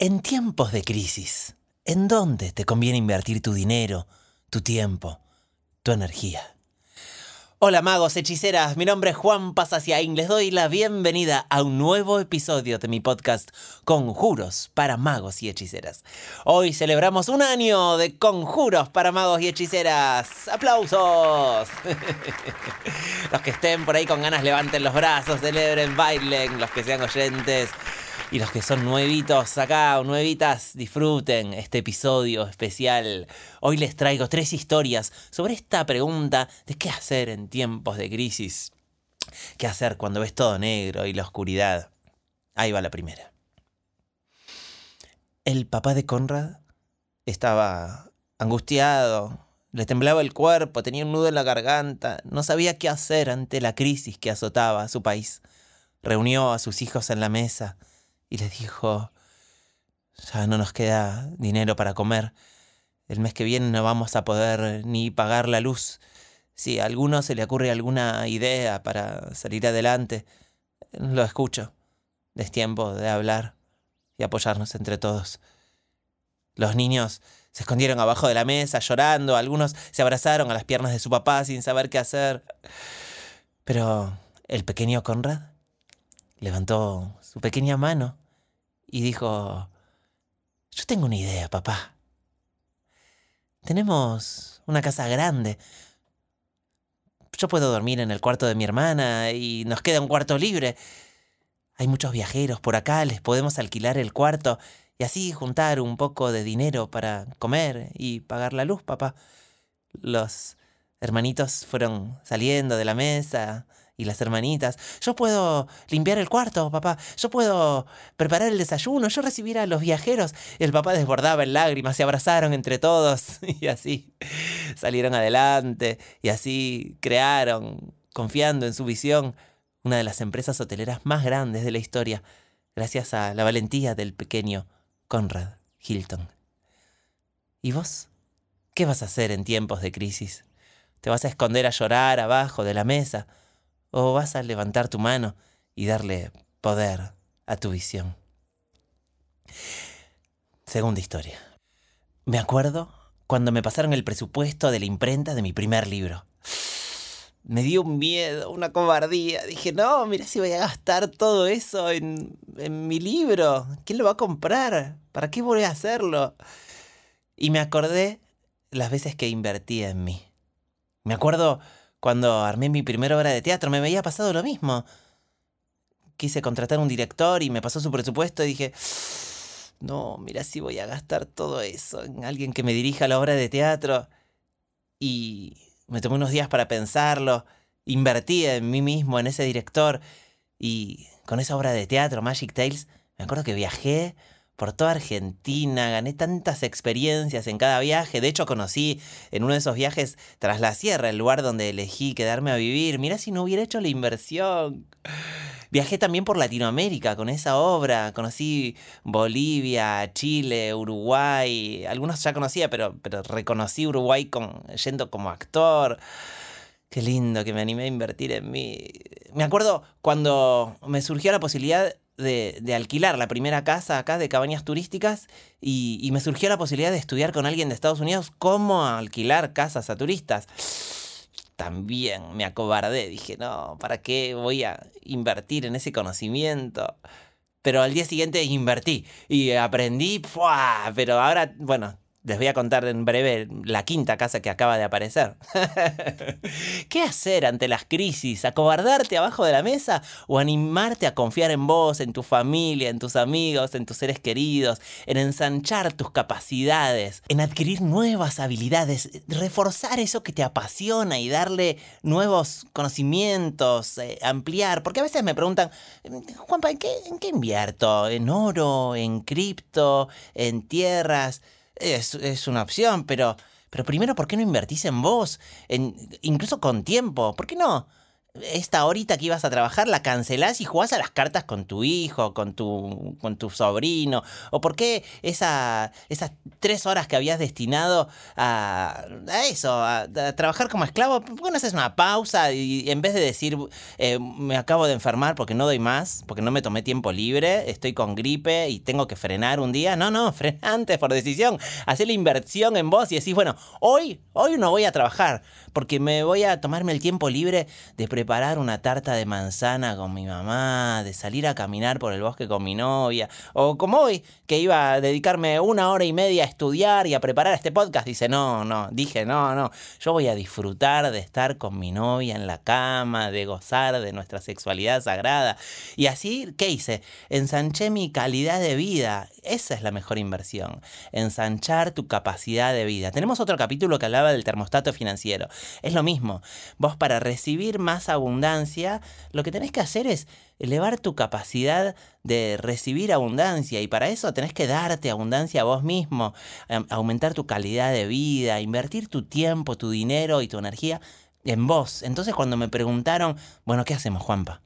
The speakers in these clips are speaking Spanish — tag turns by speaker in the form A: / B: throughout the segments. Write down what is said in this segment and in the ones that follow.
A: En tiempos de crisis, ¿en dónde te conviene invertir tu dinero, tu tiempo, tu energía? Hola magos, hechiceras, mi nombre es Juan Pasaciaín, les doy la bienvenida a un nuevo episodio de mi podcast Conjuros para magos y hechiceras. Hoy celebramos un año de conjuros para magos y hechiceras. ¡Aplausos! los que estén por ahí con ganas levanten los brazos, celebren, bailen, los que sean oyentes y los que son nuevitos acá o nuevitas, disfruten este episodio especial. Hoy les traigo tres historias sobre esta pregunta de qué hacer en tiempos de crisis. ¿Qué hacer cuando ves todo negro y la oscuridad? Ahí va la primera. El papá de Conrad estaba angustiado, le temblaba el cuerpo, tenía un nudo en la garganta, no sabía qué hacer ante la crisis que azotaba a su país. Reunió a sus hijos en la mesa, y les dijo, ya no nos queda dinero para comer. El mes que viene no vamos a poder ni pagar la luz. Si a alguno se le ocurre alguna idea para salir adelante, lo escucho. Es tiempo de hablar y apoyarnos entre todos. Los niños se escondieron abajo de la mesa llorando, algunos se abrazaron a las piernas de su papá sin saber qué hacer. Pero el pequeño Conrad levantó su pequeña mano y dijo, yo tengo una idea, papá. Tenemos una casa grande. Yo puedo dormir en el cuarto de mi hermana y nos queda un cuarto libre. Hay muchos viajeros por acá, les podemos alquilar el cuarto y así juntar un poco de dinero para comer y pagar la luz, papá. Los hermanitos fueron saliendo de la mesa, y las hermanitas. Yo puedo limpiar el cuarto, papá. Yo puedo preparar el desayuno. Yo recibir a los viajeros. El papá desbordaba en lágrimas. Se abrazaron entre todos. Y así salieron adelante. Y así crearon, confiando en su visión, una de las empresas hoteleras más grandes de la historia. Gracias a la valentía del pequeño Conrad Hilton. ¿Y vos? ¿Qué vas a hacer en tiempos de crisis? ¿Te vas a esconder a llorar abajo de la mesa? O vas a levantar tu mano y darle poder a tu visión. Segunda historia. Me acuerdo cuando me pasaron el presupuesto de la imprenta de mi primer libro. Me dio un miedo, una cobardía. Dije, no, mira si voy a gastar todo eso en, en mi libro. ¿Quién lo va a comprar? ¿Para qué voy a hacerlo? Y me acordé las veces que invertí en mí. Me acuerdo cuando armé mi primera obra de teatro me había pasado lo mismo. Quise contratar un director y me pasó su presupuesto y dije, no, mira si voy a gastar todo eso en alguien que me dirija la obra de teatro. Y me tomé unos días para pensarlo, invertí en mí mismo, en ese director, y con esa obra de teatro, Magic Tales, me acuerdo que viajé por toda Argentina, gané tantas experiencias en cada viaje. De hecho, conocí en uno de esos viajes tras la sierra, el lugar donde elegí quedarme a vivir. Mirá si no hubiera hecho la inversión. Viajé también por Latinoamérica con esa obra. Conocí Bolivia, Chile, Uruguay. Algunos ya conocía, pero, pero reconocí Uruguay con, yendo como actor. Qué lindo que me animé a invertir en mí. Me acuerdo cuando me surgió la posibilidad de, alquilar la primera casa acá de cabañas turísticas y, me surgió la posibilidad de estudiar con alguien de Estados Unidos cómo alquilar casas a turistas. También me acobardé, dije, no, ¿para qué voy a invertir en ese conocimiento? Pero al día siguiente invertí y aprendí, pero ahora, bueno, les voy a contar en breve la quinta casa que acaba de aparecer. ¿Qué hacer ante las crisis? ¿Acobardarte abajo de la mesa o animarte a confiar en vos, en tu familia, en tus amigos, en tus seres queridos, en ensanchar tus capacidades, en adquirir nuevas habilidades, reforzar eso que te apasiona y darle nuevos conocimientos, eh, ampliar? Porque a veces me preguntan, Juanpa, ¿en qué, ¿en qué invierto? ¿En oro? ¿En cripto? ¿En tierras? Es, una opción, pero, pero primero, ¿por qué no invertís en vos? En, incluso con tiempo. ¿Por qué no esta horita que ibas a trabajar la cancelás y jugás a las cartas con tu hijo, con tu, con tu sobrino? ¿O por qué esa, esas tres horas que habías destinado a, eso, a, trabajar como esclavo, por qué no haces una pausa y en vez de decir eh, me acabo de enfermar porque no doy más, porque no me tomé tiempo libre, estoy con gripe y tengo que frenar un día? No, no, frena antes por decisión. Hacer la inversión en vos y decís, bueno, hoy, hoy no voy a trabajar porque me voy a tomarme el tiempo libre de preparar una tarta de manzana con mi mamá, de salir a caminar por el bosque con mi novia, o como hoy, que iba a dedicarme una hora y media a estudiar y a preparar este podcast. Dice, no, no, dije, no, no, yo voy a disfrutar de estar con mi novia en la cama, de gozar de nuestra sexualidad sagrada. Y así, ¿qué hice? Ensanché mi calidad de vida. Esa es la mejor inversión. Ensanchar tu capacidad de vida. Tenemos otro capítulo que hablaba del termostato financiero. Es lo mismo. Vos para recibir más abundancia, lo que tenés que hacer es elevar tu capacidad de recibir abundancia y para eso tenés que darte abundancia a vos mismo, aumentar tu calidad de vida, invertir tu tiempo, tu dinero y tu energía en vos. Entonces cuando me preguntaron, bueno, ¿qué hacemos, Juanpa?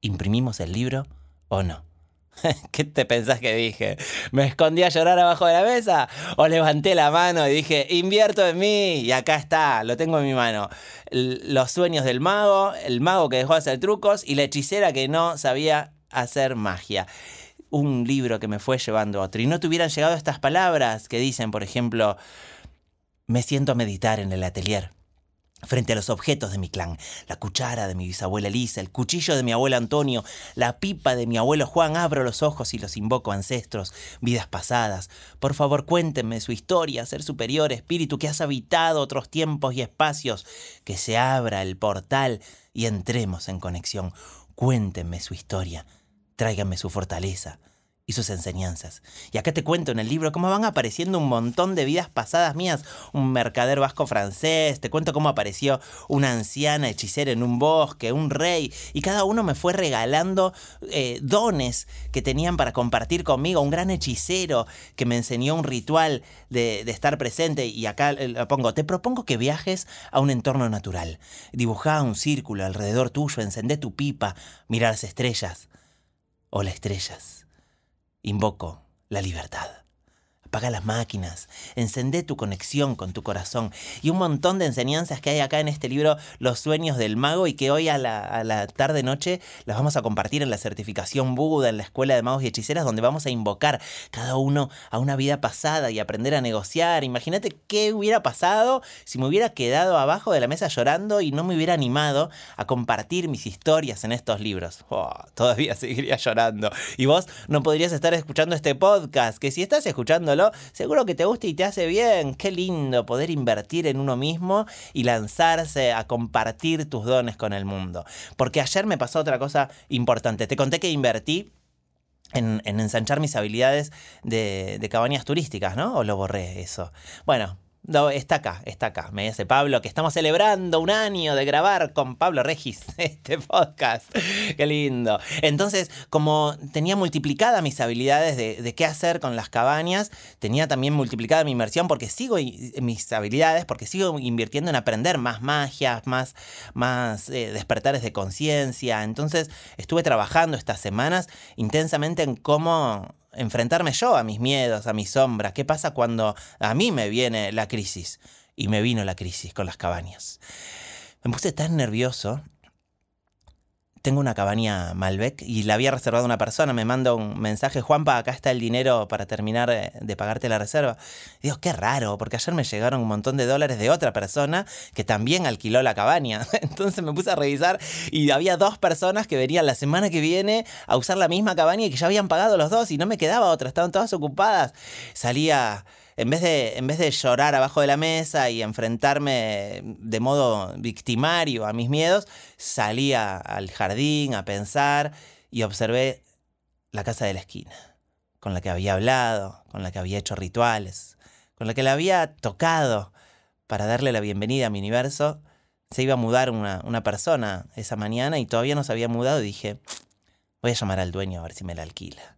A: ¿Imprimimos el libro o no? ¿Qué te pensás que dije? ¿Me escondí a llorar abajo de la mesa? ¿O levanté la mano y dije, invierto en mí? Y acá está, lo tengo en mi mano. Los sueños del mago, el mago que dejó de hacer trucos y la hechicera que no sabía hacer magia. Un libro que me fue llevando otro. Y no te hubieran llegado estas palabras que dicen, por ejemplo, me siento a meditar en el atelier frente a los objetos de mi clan, la cuchara de mi bisabuela Elisa, el cuchillo de mi abuelo Antonio, la pipa de mi abuelo Juan, abro los ojos y los invoco ancestros, vidas pasadas. Por favor, cuéntenme su historia, ser superior, espíritu que has habitado otros tiempos y espacios, que se abra el portal y entremos en conexión. Cuéntenme su historia, tráiganme su fortaleza, y sus enseñanzas. Y acá te cuento en el libro cómo van apareciendo un montón de vidas pasadas mías. Un mercader vasco francés, te cuento cómo apareció una anciana hechicera en un bosque, un rey, y cada uno me fue regalando eh, dones que tenían para compartir conmigo. Un gran hechicero que me enseñó un ritual de, estar presente, y acá eh, lo pongo, te propongo que viajes a un entorno natural. Dibujá un círculo alrededor tuyo, encendé tu pipa, mirar las estrellas. Hola estrellas Invoco la libertad apaga las máquinas, encendé tu conexión con tu corazón y un montón de enseñanzas que hay acá en este libro, Los sueños del mago, y que hoy a la, tarde-noche las vamos a compartir en la certificación Buda, en la Escuela de Magos y Hechiceras, donde vamos a invocar cada uno a una vida pasada y aprender a negociar. Imagínate qué hubiera pasado si me hubiera quedado abajo de la mesa llorando y no me hubiera animado a compartir mis historias en estos libros. Oh, todavía seguiría llorando. Y vos no podrías estar escuchando este podcast, que si estás escuchándolo, seguro que te gusta y te hace bien. Qué lindo poder invertir en uno mismo y lanzarse a compartir tus dones con el mundo. Porque ayer me pasó otra cosa importante. Te conté que invertí en, ensanchar mis habilidades de, de, cabañas turísticas, ¿no? ¿O lo borré eso? Bueno, no, está acá, está acá. Me dice Pablo que estamos celebrando un año de grabar con Pablo Regis este podcast. Qué lindo. Entonces, como tenía multiplicada mis habilidades de, qué hacer con las cabañas, tenía también multiplicada mi inversión porque sigo mis habilidades, porque sigo invirtiendo en aprender más magias, más, más eh, despertares de conciencia. Entonces, estuve trabajando estas semanas intensamente en cómo enfrentarme yo a mis miedos, a mis sombras. ¿Qué pasa cuando a mí me viene la crisis? Y me vino la crisis con las cabañas. Me puse tan nervioso tengo una cabaña Malbec y la había reservado una persona, me manda un mensaje, Juanpa, acá está el dinero para terminar de, pagarte la reserva. digo, qué raro, porque ayer me llegaron un montón de dólares de otra persona que también alquiló la cabaña. Entonces me puse a revisar y había dos personas que venían la semana que viene a usar la misma cabaña y que ya habían pagado los dos y no me quedaba otra, estaban todas ocupadas. Salía en vez, de, en vez de llorar abajo de la mesa y enfrentarme de modo victimario a mis miedos, salí al jardín a pensar y observé la casa de la esquina, con la que había hablado, con la que había hecho rituales, con la que la había tocado para darle la bienvenida a mi universo. Se iba a mudar una, una persona esa mañana y todavía no se había mudado dije, voy a llamar al dueño a ver si me la alquila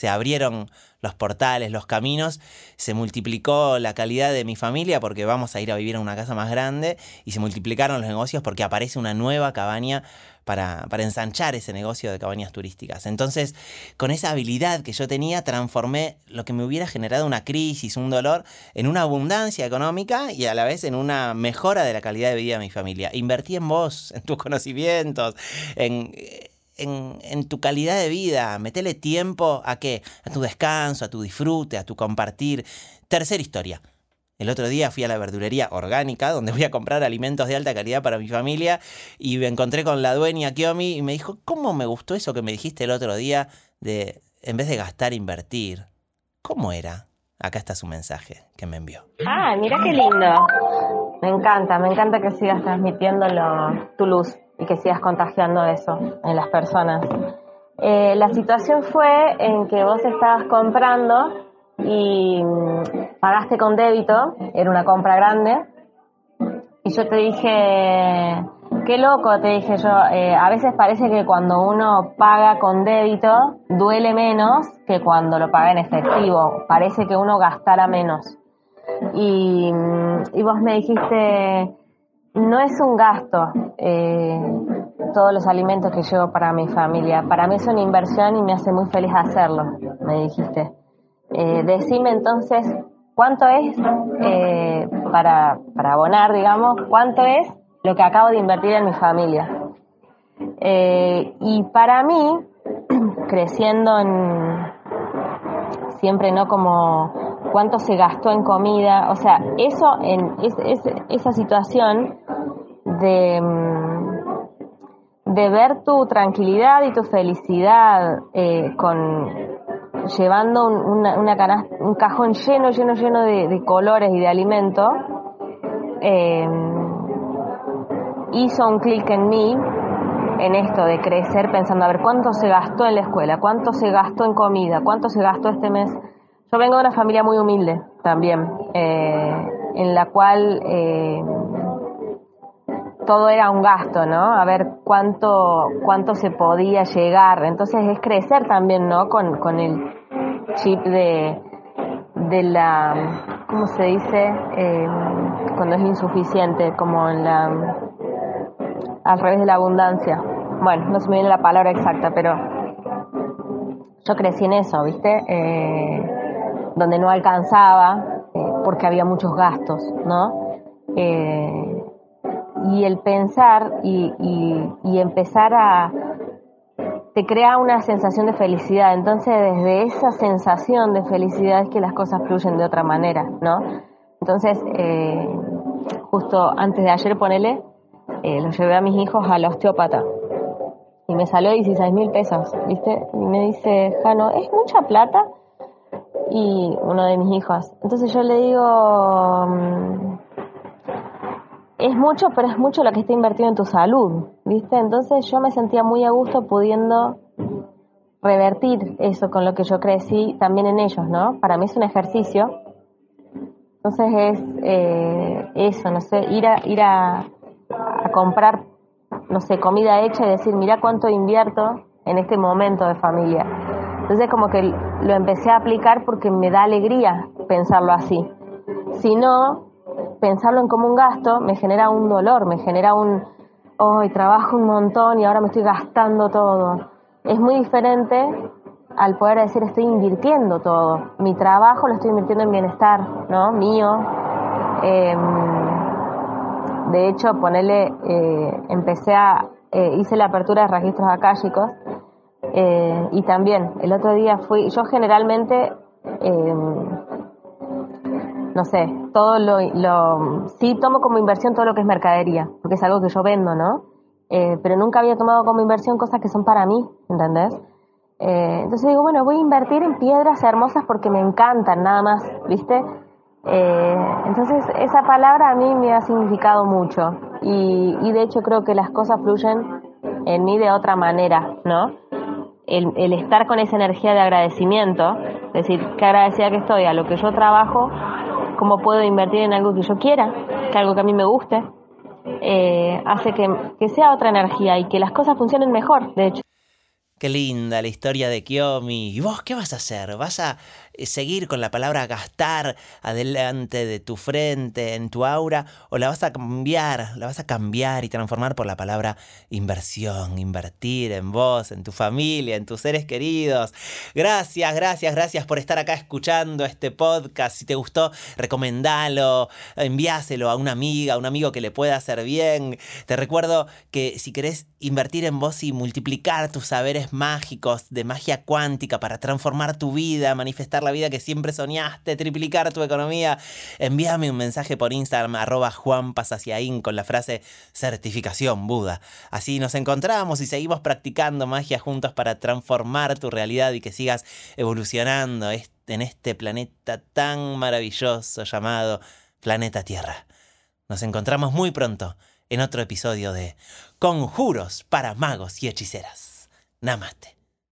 A: se abrieron los portales, los caminos, se multiplicó la calidad de mi familia porque vamos a ir a vivir en una casa más grande y se multiplicaron los negocios porque aparece una nueva cabaña para, para, ensanchar ese negocio de cabañas turísticas. Entonces, con esa habilidad que yo tenía, transformé lo que me hubiera generado una crisis, un dolor, en una abundancia económica y a la vez en una mejora de la calidad de vida de mi familia. Invertí en vos, en tus conocimientos, en en, tu calidad de vida. Metele tiempo a qué? A tu descanso, a tu disfrute, a tu compartir. Tercera historia. El otro día fui a la verdulería orgánica, donde voy a comprar alimentos de alta calidad para mi familia, y me encontré con la dueña Kiomi y me dijo, ¿cómo me gustó eso que me dijiste el otro día de, en vez de gastar, invertir? ¿Cómo era? Acá está su mensaje que me envió.
B: Ah, mira qué lindo. Me encanta, me encanta que sigas transmitiendo tu luz y que sigas contagiando eso en las personas. Eh, la situación fue en que vos estabas comprando y mm, pagaste con débito, era una compra grande, y yo te dije, qué loco, te dije yo, eh, a veces parece que cuando uno paga con débito duele menos que cuando lo paga en efectivo, parece que uno gastara menos. Y, mm, y vos me dijiste, no es un gasto eh, todos los alimentos que llevo para mi familia. Para mí es una inversión y me hace muy feliz hacerlo, me dijiste. Eh, decime entonces cuánto es eh, para, para abonar, digamos, cuánto es lo que acabo de invertir en mi familia. y para mí, creciendo en siempre no como cuánto se gastó en comida, o sea, eso en esa situación de, mm, de ver tu tranquilidad y tu felicidad eh, con llevando un cajón lleno, lleno, lleno de, colores y de alimento, eh, hizo un clic en mí en esto de crecer pensando, a ver, ¿cuánto se gastó en la escuela? ¿Cuánto se gastó en comida? ¿Cuánto se gastó este mes? Yo vengo de una familia muy humilde también, eh, en la cual eh, todo era un gasto, ¿no? A ver cuánto, cuánto se podía llegar. Entonces es crecer también, ¿no? Con, con el chip de, de la, ¿cómo se dice? Eh, cuando es insuficiente, como en la, al revés de la abundancia. Bueno, no se me viene la palabra exacta, pero yo crecí en eso, ¿viste? Eh, donde no alcanzaba eh, porque había muchos gastos, ¿no? Eh, y el pensar y, y, empezar a... te crea una sensación de felicidad. Entonces desde esa sensación de felicidad es que las cosas fluyen de otra manera, ¿no? Entonces, eh, justo antes de ayer, ponele, eh, lo llevé a mis hijos al osteópata y me salió 16 mil pesos, ¿viste? Y me dice, Jano, ¿es mucha plata? Y uno de mis hijos. Entonces yo le digo, mm, es mucho, pero es mucho lo que está invertido en tu salud, ¿viste? Entonces yo me sentía muy a gusto pudiendo revertir eso con lo que yo crecí también en ellos, ¿no? Para mí es un ejercicio. Entonces es eh, eso, no sé, ir a, ir a, a comprar, no sé, comida hecha y decir, mira cuánto invierto en este momento de familia entonces como que lo empecé a aplicar porque me da alegría pensarlo así. Si no, pensarlo en como un gasto me genera un dolor, me genera un, hoy trabajo un montón y ahora me estoy gastando todo. Es muy diferente al poder decir estoy invirtiendo todo. Mi trabajo lo estoy invirtiendo en bienestar, ¿no? Mío. Em, de hecho, ponerle, eh, empecé a, eh, hice la apertura de registros acálicos eh, y también, el otro día fui, yo generalmente, eh, no sé, todo lo, sí tomo como inversión todo lo que es mercadería, porque es algo que yo vendo, ¿no? Eh, pero nunca había tomado como inversión cosas que son para mí, ¿entendés? entonces digo, bueno, voy a invertir en piedras hermosas porque me encantan, nada más, ¿viste? entonces esa palabra a mí me ha significado mucho y, y de hecho creo que las cosas fluyen en mí de otra manera, ¿no? El, estar con esa energía de agradecimiento, es decir, qué agradecida que estoy a lo que yo trabajo, cómo puedo invertir en algo que yo quiera, que algo que a mí me guste, eh, hace que sea otra energía y que las cosas funcionen mejor, de hecho.
A: Qué linda la historia de Kiyomi. ¿Y vos qué vas a hacer? ¿Vas a eh, seguir con la palabra gastar adelante de tu frente, en tu aura? ¿O la vas a cambiar? ¿La vas a cambiar y transformar por la palabra inversión? Invertir en vos, en tu familia, en tus seres queridos. Gracias, gracias, gracias por estar acá escuchando este podcast. Si te gustó, recomendalo, enviáselo a una amiga, a un amigo que le pueda hacer bien. Te recuerdo que si querés invertir en vos y multiplicar tus saberes mágicos de magia cuántica para transformar tu vida, manifestar la vida que siempre soñaste, triplicar tu economía, envíame un mensaje por Instagram arroba juanpasaciaín con la frase certificación Buda. Así nos encontramos y seguimos practicando magia juntos para transformar tu realidad y que sigas evolucionando en este planeta tan maravilloso llamado planeta Tierra. Nos encontramos muy pronto en otro episodio de Conjuros para magos y hechiceras. Namaste.